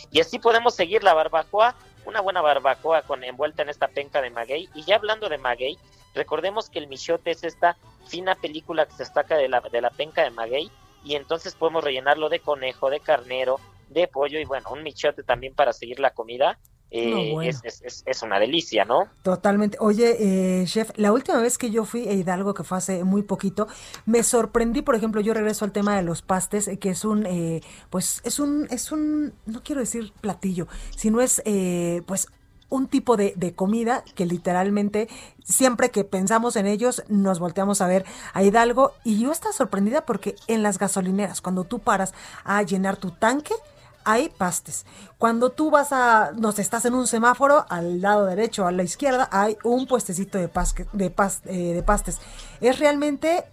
L: Y así podemos seguir la barbacoa, una buena barbacoa con envuelta en esta penca de maguey. Y ya hablando de maguey, recordemos que el michote es esta fina película que se destaca de la, de la penca de maguey y entonces podemos rellenarlo de conejo, de carnero, de pollo y bueno, un michote también para seguir la comida. Eh,
A: No, bueno.
L: es, es, es, es una delicia, ¿no?
A: Totalmente. Oye, eh, chef, la última vez que yo fui a Hidalgo, que fue hace muy poquito, me sorprendí, por ejemplo, yo regreso al tema de los pastes, eh, que es un, eh, pues, es un, es un, no quiero decir platillo, sino es, eh, pues, un tipo de, de comida que literalmente siempre que pensamos en ellos nos volteamos a ver a Hidalgo y yo estaba sorprendida porque en las gasolineras cuando tú paras a llenar tu tanque hay pastes. Cuando tú vas a, no sé, estás en un semáforo, al lado derecho o a la izquierda, hay un puestecito de, pasque- de, pas- eh, de pastes. Es realmente,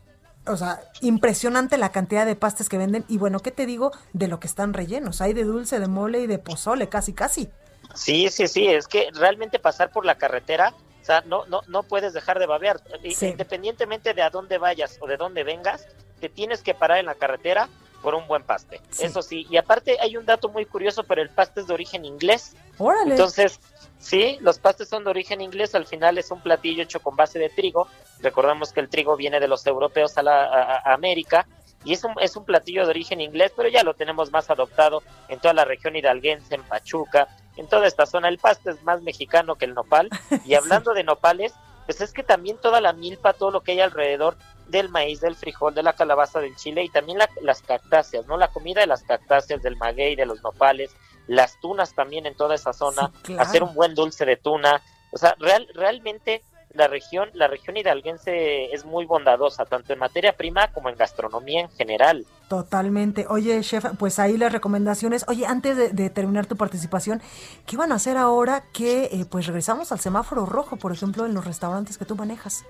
A: o sea, impresionante la cantidad de pastes que venden. Y bueno, ¿qué te digo de lo que están rellenos? Hay de dulce, de mole y de pozole, casi, casi.
L: Sí, sí, sí, es que realmente pasar por la carretera, o sea, no, no, no puedes dejar de babear.
A: Sí.
L: Independientemente de a dónde vayas o de dónde vengas, te tienes que parar en la carretera por un buen paste.
A: Sí.
L: Eso sí, y aparte hay un dato muy curioso, pero el paste es de origen inglés.
A: Órale.
L: Entonces, sí, los pastes son de origen inglés, al final es un platillo hecho con base de trigo. Recordamos que el trigo viene de los europeos a, la, a- a América y es un, es un platillo de origen inglés, pero ya lo tenemos más adoptado en toda la región hidalguense, en Pachuca, en toda esta zona. El paste es más mexicano que el nopal. Y hablando de nopales, pues es que también toda la milpa, todo lo que hay alrededor del maíz, del frijol, de la calabaza, del chile y también la- las cactáceas, ¿no? La comida de las cactáceas, del maguey, de los nopales, las tunas también en toda esa zona,
A: Sí, claro.
L: hacer un buen dulce de tuna. O sea, real, realmente la región, la región hidalguense es muy bondadosa, tanto en materia prima como en gastronomía en general.
A: Totalmente. Oye, chef, pues ahí las recomendaciones. Oye, antes de, terminar tu participación, ¿qué van a hacer ahora que eh, pues regresamos al semáforo rojo, por ejemplo, en los restaurantes que tú manejas?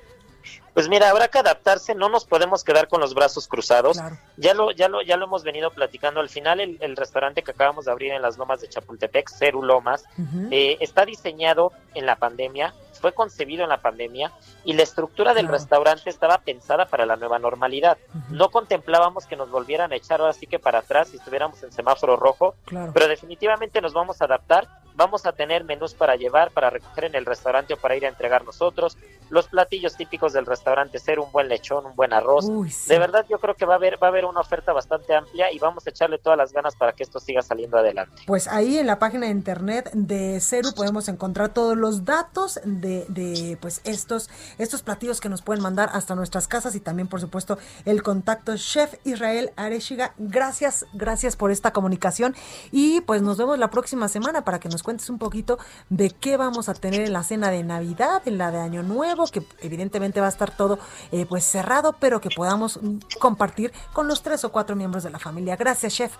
L: Pues mira, habrá que adaptarse, no nos podemos quedar con los brazos cruzados.
A: Claro.
L: Ya lo, ya lo, ya lo hemos venido platicando. Al final, el, el restaurante que acabamos de abrir en las lomas de Chapultepec, Ceru Lomas,
A: Ujú.
L: eh, está diseñado en la pandemia, fue concebido en la pandemia y la estructura del
A: Claro.
L: restaurante estaba pensada para la nueva normalidad. No contemplábamos que nos volvieran a echar ahora sí que para atrás si estuviéramos en semáforo rojo,
A: Claro.
L: pero definitivamente nos vamos a adaptar. Vamos a tener menús para llevar, para recoger en el restaurante o para ir a entregar nosotros. Los platillos típicos del restaurante, ser un buen lechón, un buen arroz.
A: Uy, sí.
L: De verdad yo creo que va a haber va a haber una oferta bastante amplia y vamos a echarle todas las ganas para que esto siga saliendo adelante.
A: Pues ahí en la página de internet de Ceru podemos encontrar todos los datos de, de, pues estos, estos platillos que nos pueden mandar hasta nuestras casas y también por supuesto el contacto Chef Israel Areshiga. Gracias, gracias por esta comunicación y pues nos vemos la próxima semana para que nos cuentes un poquito de qué vamos a tener en la cena de Navidad, en la de Año Nuevo, que evidentemente va a estar todo eh, pues cerrado, pero que podamos mm, compartir con los tres o cuatro miembros de la familia. Gracias, Chef.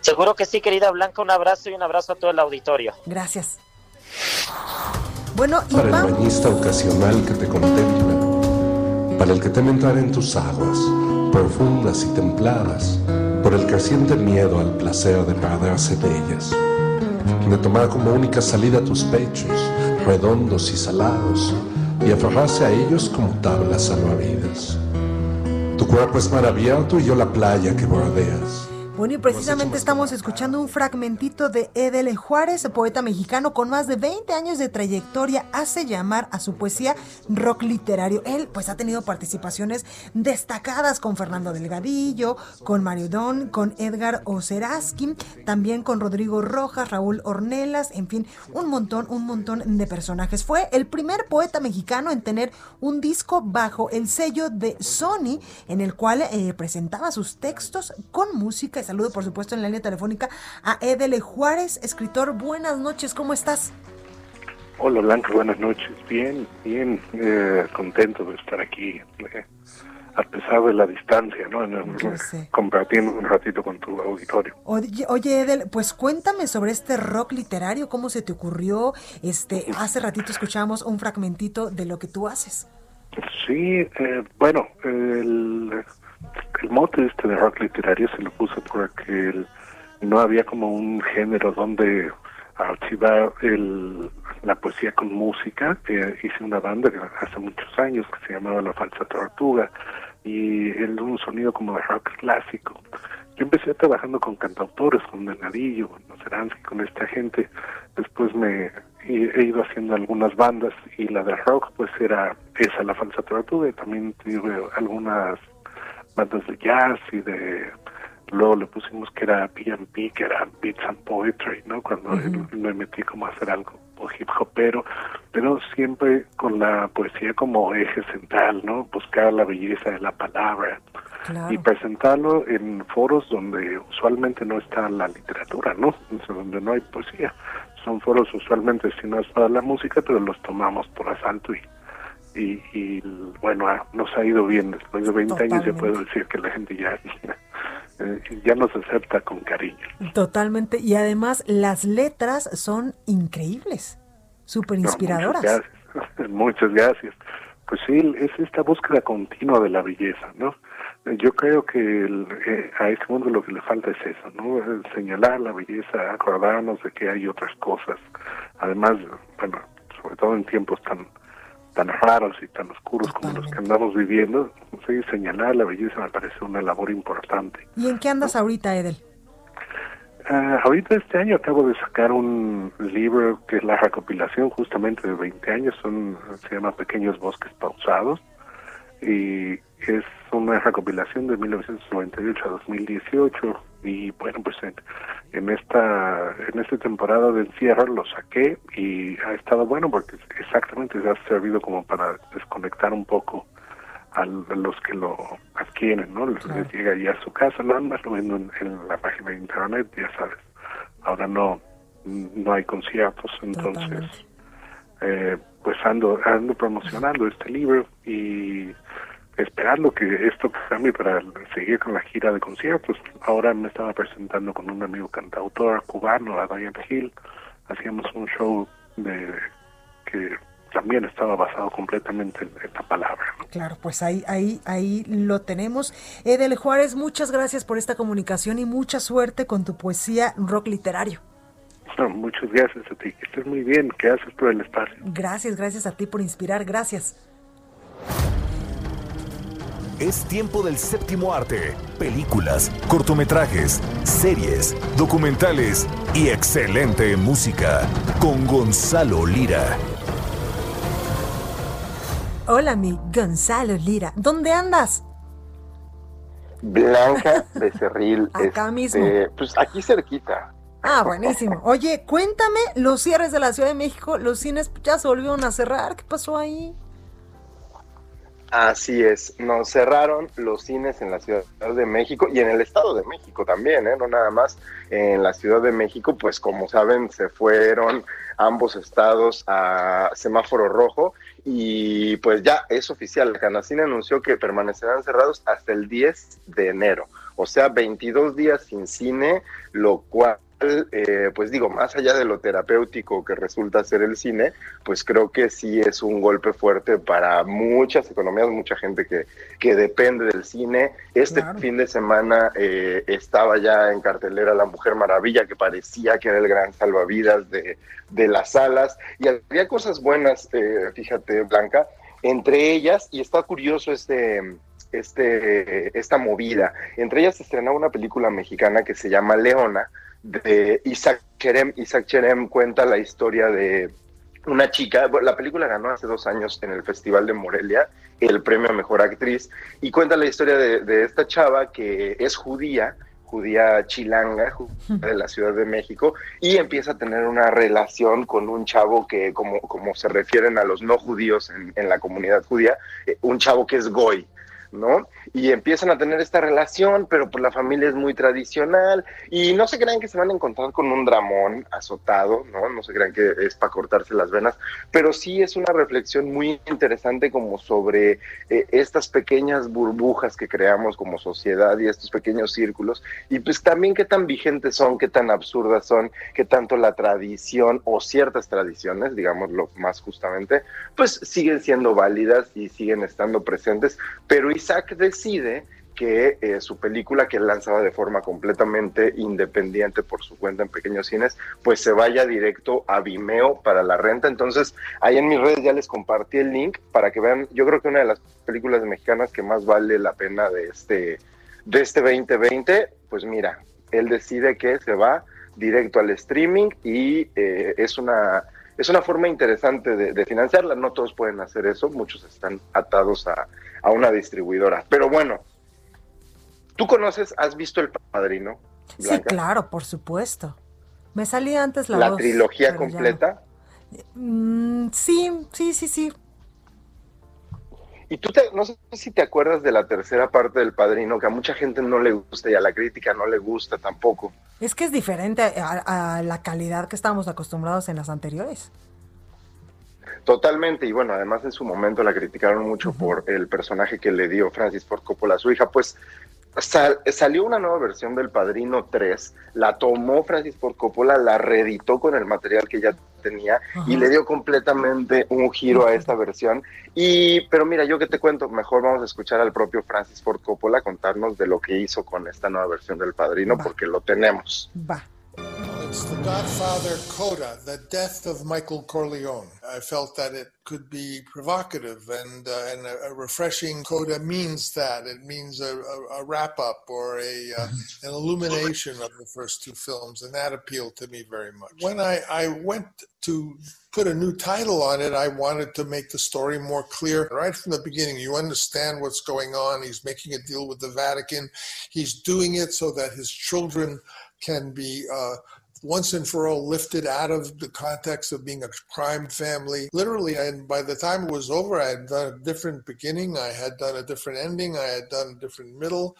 L: Seguro que sí, querida Blanca, un abrazo y un abrazo a todo el auditorio.
A: Gracias. Bueno, y
M: para el bañista ocasional que te contempla. para el que teme entrar en tus aguas, profundas y templadas, por el creciente miedo al placer de perderse de ellas, de tomar como única salida tus pechos, redondos y salados, y aferrarse a ellos como tablas salvavidas. Tu cuerpo es mar abierto y yo la playa que bordeas.
A: Bueno, y precisamente estamos escuchando un fragmentito de Edel Juárez, poeta mexicano con más de 20 años de trayectoria, hace llamar a su poesía rock literario. Él pues ha tenido participaciones destacadas con Fernando Delgadillo, con Mario Don, con Edgar Oceraski, también con Rodrigo Rojas, Raúl Ornelas, en fin, un montón, un montón de personajes. Fue el primer poeta mexicano en tener un disco bajo el sello de Sony, en el cual eh, presentaba sus textos con música saludo, por supuesto, en la línea telefónica a Edele Juárez, escritor. Buenas noches, ¿cómo estás?
N: Hola Blanca, buenas noches. Bien, bien, eh, contento de estar aquí, eh, a pesar de la distancia, ¿no? compartiendo un ratito con tu auditorio.
A: Oye, oye, Edel, pues cuéntame sobre este rock literario, cómo se te ocurrió. Este, hace ratito escuchamos un fragmentito de lo que tú haces.
N: Sí, eh, bueno, el el mote este de rock literario se lo puse porque no había como un género donde archivar el, la poesía con música. Eh, hice una banda hace muchos años que se llamaba La Falsa Tortuga y era un sonido como de rock clásico. Yo empecé trabajando con cantautores, con Denadillo, con Noceransky, con esta gente. Después me he ido haciendo algunas bandas y la de rock pues era esa, La Falsa Tortuga. Y también tuve algunas bandas de jazz y de luego le pusimos que era P&P, que era Beats and Poetry, ¿no? Cuando me metí como a hacer algo hip hopero, pero siempre con la poesía como eje central, ¿no? Buscar la belleza de la palabra y presentarlo en foros donde usualmente no está la literatura, ¿no? Donde no hay poesía. Son foros usualmente destinados para la música, pero los tomamos por asalto y y, bueno, ah, nos ha ido bien. Después de 20 años ya puedo decir que la gente ya, ya nos acepta con cariño.
A: Totalmente. Y además las letras son increíbles, súper inspiradoras.
N: muchas, gracias. muchas gracias. Pues sí, es esta búsqueda continua de la belleza, ¿no? Yo creo que eh, a este mundo lo que le falta es eso, ¿no? Señalar la belleza, acordarnos de que hay otras cosas. Además, bueno, sobre todo en tiempos tan tan raros y tan oscuros como los que andamos viviendo, sí, señalar la belleza me parece una labor importante.
A: ¿Y en qué andas ahorita, Edel?
N: Uh, ahorita este año acabo de sacar un libro que es la recopilación justamente de 20 años, son se llama Pequeños Bosques Pausados y es una recopilación de 1998 a 2018 y bueno pues en, en esta en esta temporada de encierro lo saqué y ha estado bueno porque exactamente se ha servido como para desconectar un poco a los que lo adquieren, ¿no? Les, llega ya a su casa, nada más lo vendo en, la página de internet, ya sabes. Ahora no no hay conciertos, entonces eh, pues ando ando promocionando este libro y esperando que esto cambie para seguir con la gira de conciertos. Ahora me estaba presentando con un amigo cantautor cubano, a Diane Hill. Hacíamos un show de que también estaba basado completamente en esta palabra.
A: Claro, pues ahí, ahí, ahí lo tenemos. Edel Juárez, muchas gracias por esta comunicación y mucha suerte con tu poesía rock literario.
N: muchas gracias a ti, que estés muy bien, haces por el espacio.
A: Gracias, gracias a ti por inspirar, gracias.
B: Es tiempo del séptimo arte. Películas, cortometrajes, series, documentales y excelente música con Gonzalo Lira.
A: Hola, mi Gonzalo Lira. ¿Dónde andas?
O: Blanca Becerril.
A: Acá
O: este,
A: mismo.
O: Pues aquí cerquita.
A: Ah, buenísimo. Oye, cuéntame los cierres de la Ciudad de México. Los cines ya se volvieron a cerrar. ¿Qué pasó ahí?
O: Así es, nos cerraron los cines en la Ciudad de México y en el Estado de México también, ¿eh? no nada más en la Ciudad de México, pues como saben se fueron ambos estados a semáforo rojo y pues ya es oficial, Canacina anunció que permanecerán cerrados hasta el 10 de enero, o sea, 22 días sin cine, lo cual eh, pues digo, más allá de lo terapéutico que resulta ser el cine, pues creo que sí es un golpe fuerte para muchas economías, mucha gente que, que depende del cine. Este fin de semana eh, estaba ya en cartelera La Mujer Maravilla, que parecía que era el gran salvavidas de, de las salas, y había cosas buenas, eh, fíjate, Blanca, entre ellas, y está curioso este este, esta movida. Entre ellas se estrenó una película mexicana que se llama Leona, de Isaac Cherem. Isaac Cherem cuenta la historia de una chica, la película ganó hace dos años en el Festival de Morelia el premio a Mejor Actriz y cuenta la historia de, esta chava que es judía, judía chilanga de la Ciudad de México y empieza a tener una relación con un chavo que como, como se refieren a los no judíos en, en la comunidad judía, eh, un chavo que es goy, ¿no? Y empiezan a tener esta relación, pero pues la familia es muy tradicional y no se crean que se van a encontrar con un dramón azotado, ¿no? No se crean que es para cortarse las venas, pero sí es una reflexión muy interesante como sobre eh, estas pequeñas burbujas que creamos como sociedad y estos pequeños círculos y pues también qué tan vigentes son, qué tan absurdas son, qué tanto la tradición o ciertas tradiciones, digámoslo más justamente, pues siguen siendo válidas y siguen estando presentes, pero Isaac decide que eh, su película que lanzaba de forma completamente independiente por su cuenta en pequeños cines, pues se vaya directo a Vimeo para la renta. Entonces, ahí en mis redes ya les compartí el link para que vean, yo creo que una de las películas mexicanas que más vale la pena de este, de este 2020, pues mira, él decide que se va directo al streaming y eh, es una es una forma interesante de, financiarla. No todos pueden hacer eso, muchos están atados a, una distribuidora. Pero bueno, ¿tú conoces, has visto El Padrino?
A: Sí, claro, por supuesto. Me salí antes la,
O: ¿La trilogía completa?
A: Mm, sí, sí, sí, sí.
O: Y tú te, no sé si te acuerdas de la tercera parte del Padrino, que a mucha gente no le gusta y a la crítica no le gusta tampoco.
A: Es que es diferente a, la calidad que estábamos acostumbrados en las anteriores.
O: Totalmente, y bueno, además en su momento la criticaron mucho por el personaje que le dio Francis Ford Coppola a su hija, pues salió una nueva versión del Padrino 3, la tomó Francis Ford Coppola, la reeditó con el material que ya tenía y le dio completamente un giro a esta versión. Y, pero mira, yo que te cuento, mejor vamos a escuchar al propio Francis Ford Coppola contarnos de lo que hizo con esta nueva versión del Padrino, porque lo tenemos.
A: Va.
P: It's The Godfather Coda, the death of Michael Corleone. I felt that it could be provocative, and, uh, and a, a, refreshing coda means that. It means a, a, a wrap up or a, uh, an illumination of the first two films, and that appealed to me very much. When I, I went to put a new title on it, I wanted to make the story more clear. Right from the beginning, you understand what's going on. He's making a deal with the Vatican, he's doing it so that his children can be. Uh, once and for all lifted out of the context of being a crime family. Literally, and by the time it was over, I had done a different beginning, I had done a different ending, I had done a different middle.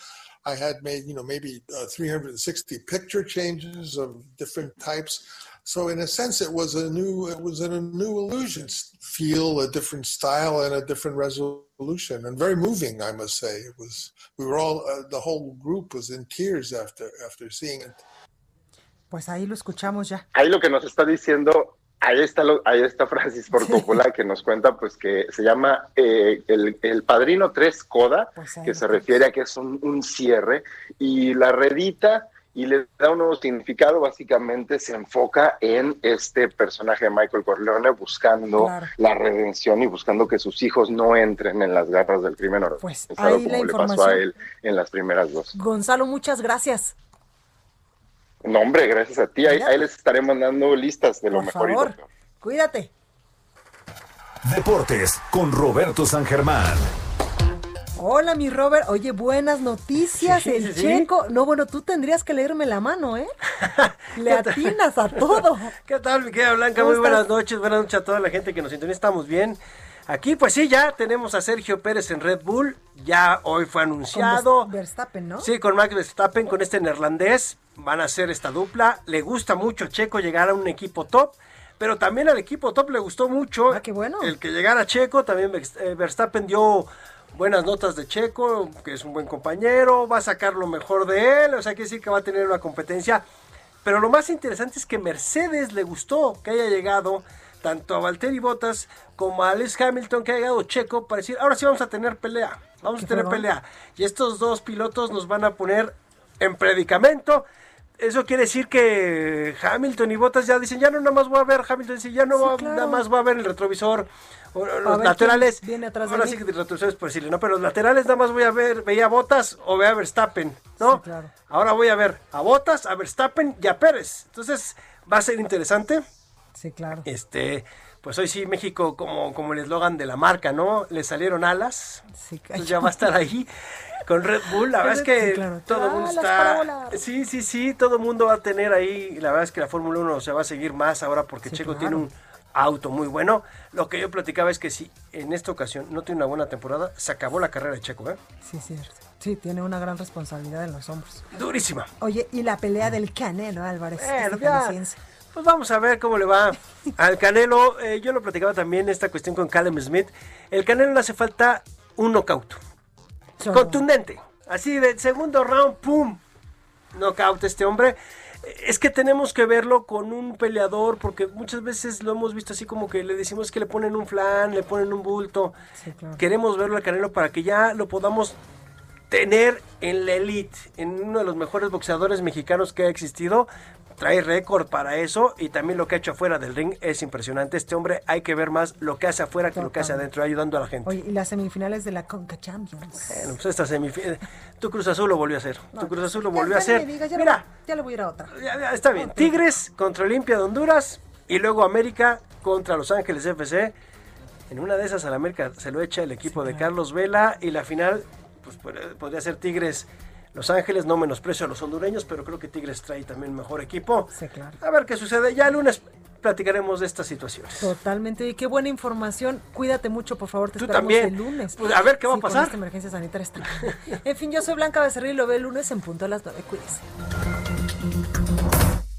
P: I had made, you know, maybe uh, 360 picture changes of different types. So in a sense, it was a new, it was in a new illusion, feel, a different style, and a different resolution, and very moving, I must say. It was. We were all, uh, the whole group was in tears after after seeing it.
A: Pues ahí lo escuchamos ya.
O: Ahí lo que nos está diciendo, ahí está, lo, ahí está Francis Ford Coppola que nos cuenta pues que se llama eh, el, Padrino 3 Coda, pues que se refiere a que es un, cierre, y la redita y le da un nuevo significado, básicamente se enfoca en este personaje de Michael Corleone buscando la redención y buscando que sus hijos no entren en las garras del crimen
A: pues ahí como le pasó a él
O: en las primeras dos.
A: Gonzalo, muchas gracias.
O: No, hombre, gracias a ti. Ahí, les estaré mandando listas de lo mejor.
A: Favor, cuídate.
B: Deportes con Roberto San Germán.
A: Hola, mi Robert. Oye, buenas noticias. el checo. No, bueno, tú tendrías que leerme la mano, ¿eh? Le atinas a todo.
Q: ¿Qué tal, mi querida Blanca? Muy buenas noches. Buenas noches a toda la gente que nos sintoniza. Estamos bien. Aquí, pues sí, ya tenemos a Sergio Pérez en Red Bull. Ya hoy fue anunciado.
A: Con Verstappen, ¿no?
Q: Sí, con Max Verstappen, con este neerlandés. Van a hacer esta dupla. Le gusta mucho Checo llegar a un equipo top. Pero también al equipo top le gustó mucho.
A: Ah, qué bueno.
Q: El que llegara Checo. También eh, Verstappen dio buenas notas de Checo, que es un buen compañero. Va a sacar lo mejor de él. O sea, quiere decir que va a tener una competencia Pero lo más interesante es que Mercedes le gustó que haya llegado tanto a Valtteri Bottas como a Alex Hamilton, que haya llegado Checo, para decir, ahora sí vamos a tener pelea, vamos a tener pelea. Y estos dos pilotos nos van a poner en predicamento. Eso quiere decir que Hamilton y Bottas ya dicen, ya no nada más voy a ver, Hamilton dice, ya no nada más voy a ver el retrovisor, los laterales,
A: viene atrás de
Q: ahora
A: mí.
Q: sí que retrovisores por decirle, no, pero los laterales nada más voy a ver, veía a Bottas o veía a Verstappen, ¿no?
A: claro.
Q: Ahora voy a ver a Bottas, a Verstappen y a Pérez. Entonces va a ser interesante.
A: Sí, claro.
Q: Este, pues hoy sí México como, como el eslogan de la marca, ¿no? Le salieron alas.
A: Sí,
Q: Entonces ya va a estar ahí con Red Bull. La verdad es que
A: Sí, claro.
Q: todo el mundo está. Sí, sí, sí, todo el mundo va a tener ahí. La verdad es que la Fórmula 1 se va a seguir más ahora porque
A: Sí,
Q: Checo
A: claro.
Q: tiene un auto muy bueno. Lo que yo platicaba es que si en esta ocasión no tiene una buena temporada, se acabó la carrera de Checo, ¿eh?
A: Sí, cierto. Sí, tiene una gran responsabilidad en los hombros.
Q: Durísima.
A: Oye, y la pelea del Canelo Álvarez.
Q: Pues vamos a ver cómo le va al Canelo. Eh, yo lo platicaba también esta cuestión con Callum Smith. El Canelo le hace falta un knockout. Contundente. Así de segundo round, ¡pum! Knockout este hombre. Eh, Es que tenemos que verlo con un peleador porque muchas veces lo hemos visto así como que le decimos que le ponen un flan, le ponen un bulto.
A: Sí, claro.
Q: Queremos verlo al Canelo para que ya lo podamos tener en la elite, en uno de los mejores boxeadores mexicanos que ha existido. Trae récord para eso y también lo que ha hecho afuera del ring es impresionante. Este hombre hay que ver más lo que hace afuera que lo que hace adentro, ayudando a la gente.
A: Oye, y las semifinales de la Conca Champions.
Q: Bueno, pues esta semifinal. Tu Cruz Azul lo volvió a hacer. Tu Cruz Azul lo volvió a
A: ya
Q: hacer.
A: digas, ya,
Q: Mira,
A: ya le voy a ir a otra.
Q: ya- ya está bien. Tigres contra Olimpia de Honduras y luego América contra Los Ángeles FC. En una de esas al América se lo echa el equipo de Carlos Vela y la final pues pod- podría ser Tigres Los Ángeles, no menosprecio a los hondureños, pero creo que Tigres trae también mejor equipo.
A: Sí, claro.
Q: A ver qué sucede. Ya el lunes platicaremos de estas situaciones.
A: Totalmente. Y qué buena información. Cuídate mucho, por favor. Te
Q: Tú también.
A: el lunes.
Q: Pues, a ver qué va a
A: Sí,
Q: pasar.
A: esta emergencia sanitaria está. en fin, yo soy Blanca Becerril y lo veo el lunes en punto a las 9. Cuídese.